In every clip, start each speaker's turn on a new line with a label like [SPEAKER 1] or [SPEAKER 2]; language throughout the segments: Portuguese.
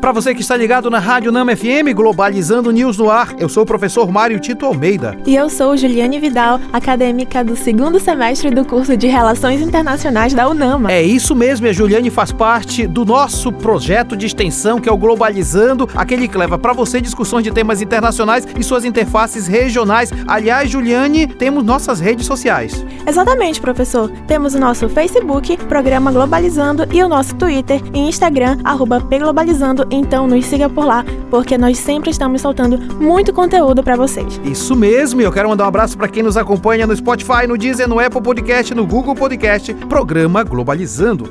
[SPEAKER 1] Para você que está ligado na Rádio Nama FM, Globalizando News no Ar, eu sou o professor Mário Tito Almeida.
[SPEAKER 2] E eu sou Juliane Vidal, acadêmica do segundo semestre do curso de Relações Internacionais da UNAMA.
[SPEAKER 1] É isso mesmo, a Juliane faz parte do nosso projeto de extensão, que é o Globalizando, aquele que leva para você discussões de temas internacionais e suas interfaces regionais. Aliás, Juliane, temos nossas redes sociais.
[SPEAKER 2] Exatamente, professor. Temos o nosso Facebook, Programa Globalizando, e o nosso Twitter e Instagram, arroba Pglobalizando então nos siga por lá, porque nós sempre estamos soltando muito conteúdo para vocês.
[SPEAKER 1] Isso mesmo, eu quero mandar um abraço para quem nos acompanha no Spotify, no Deezer, no Apple Podcast, no Google Podcast, programa Globalizando.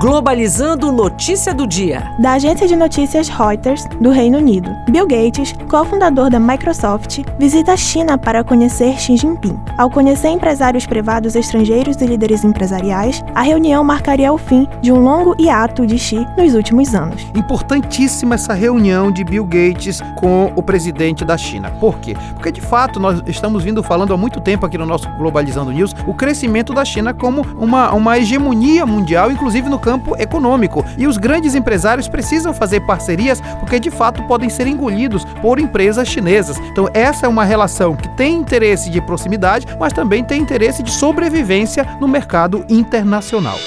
[SPEAKER 3] Globalizando notícia do dia.
[SPEAKER 2] Da agência de notícias Reuters, do Reino Unido. Bill Gates, cofundador da Microsoft, visita a China para conhecer Xi Jinping. Ao conhecer empresários privados estrangeiros e líderes empresariais, a reunião marcaria o fim de um longo hiato de Xi nos últimos anos.
[SPEAKER 1] Importantíssima essa reunião de Bill Gates com o presidente da China. Por quê? Porque de fato nós estamos vindo falando há muito tempo aqui no nosso Globalizando News o crescimento da China como uma, uma hegemonia mundial, inclusive no campo econômico. E os grandes empresários precisam fazer parcerias porque de fato podem ser engolidos por empresas chinesas. Então, essa é uma relação que tem interesse de proximidade, mas também tem interesse de sobrevivência no mercado internacional.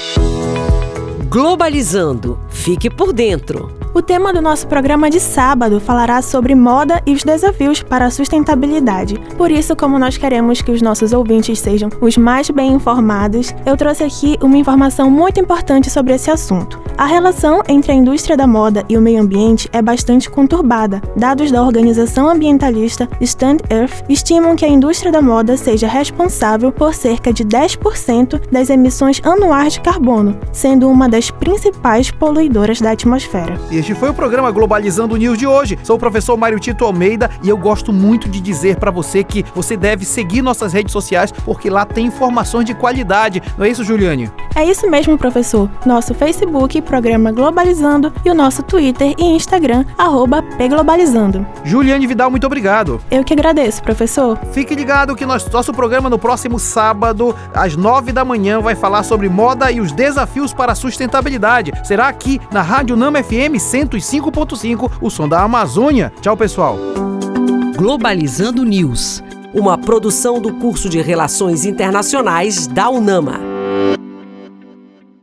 [SPEAKER 3] Globalizando. Fique por dentro.
[SPEAKER 2] O tema do nosso programa de sábado falará sobre moda e os desafios para a sustentabilidade. Por isso, como nós queremos que os nossos ouvintes sejam os mais bem informados, eu trouxe aqui uma informação muito importante sobre esse assunto. A relação entre a indústria da moda e o meio ambiente é bastante conturbada. Dados da organização ambientalista Stand Earth estimam que a indústria da moda seja responsável por cerca de 10% das emissões anuais de carbono, sendo uma das principais poluidoras da atmosfera.
[SPEAKER 1] E este foi o programa Globalizando News de hoje. Sou o professor Mário Tito Almeida e eu gosto muito de dizer para você que você deve seguir nossas redes sociais porque lá tem informações de qualidade. Não é isso, Juliane?
[SPEAKER 2] É isso mesmo, professor. Nosso Facebook, Programa Globalizando e o nosso Twitter e Instagram, arroba pglobalizando.
[SPEAKER 1] Juliane Vidal, muito obrigado.
[SPEAKER 2] Eu que agradeço, professor.
[SPEAKER 1] Fique ligado que nosso, nosso programa no próximo sábado, às nove da manhã, vai falar sobre moda e os desafios para a sustentabilidade. Será aqui na Rádio Nama FM 105.5, o som da Amazônia. Tchau, pessoal.
[SPEAKER 3] Globalizando News, uma produção do curso de Relações Internacionais da UNAMA.